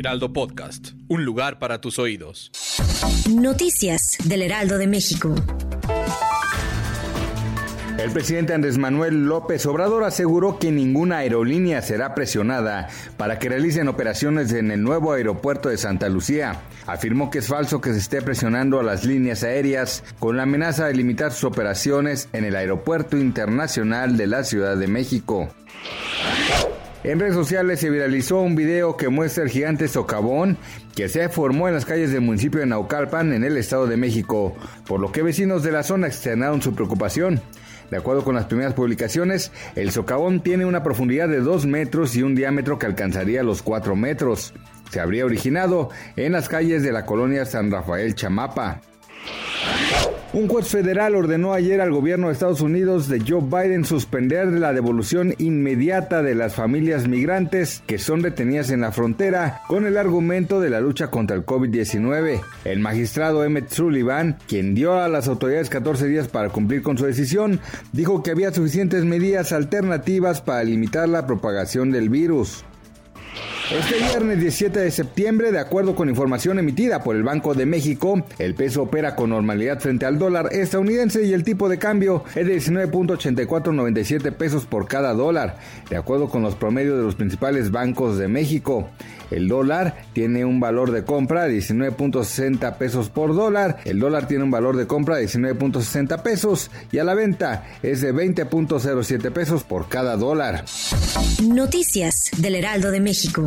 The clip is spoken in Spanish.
Heraldo Podcast. Un lugar para tus oídos. Noticias del Heraldo de México. El presidente Andrés Manuel López Obrador aseguró que ninguna aerolínea será presionada para que realicen operaciones en el nuevo aeropuerto de Santa Lucía. Afirmó que es falso que se esté presionando a las líneas aéreas con la amenaza de limitar sus operaciones en el Aeropuerto Internacional de la Ciudad de México. En redes sociales se viralizó un video que muestra el gigante socavón que se formó en las calles del municipio de Naucalpan en el Estado de México, por lo que vecinos de la zona externaron su preocupación. De acuerdo con las primeras publicaciones, el socavón tiene una profundidad de 2 metros y un diámetro que alcanzaría los 4 metros. Se habría originado en las calles de la colonia San Rafael Chamapa. Un juez federal ordenó ayer al gobierno de Estados Unidos de Joe Biden suspender la devolución inmediata de las familias migrantes que son detenidas en la frontera con el argumento de la lucha contra el COVID-19. El magistrado Emmett Sullivan, quien dio a las autoridades 14 días para cumplir con su decisión, dijo que había suficientes medidas alternativas para limitar la propagación del virus. Este viernes 17 de septiembre, de acuerdo con información emitida por el Banco de México, el peso opera con normalidad frente al dólar estadounidense y el tipo de cambio es de 19.8497 pesos por cada dólar, de acuerdo con los promedios de los principales bancos de México. El dólar tiene un valor de compra de 19.60 pesos por dólar, el dólar tiene un valor de compra de 19.60 pesos y a la venta es de 20.07 pesos por cada dólar. Noticias del Heraldo de México.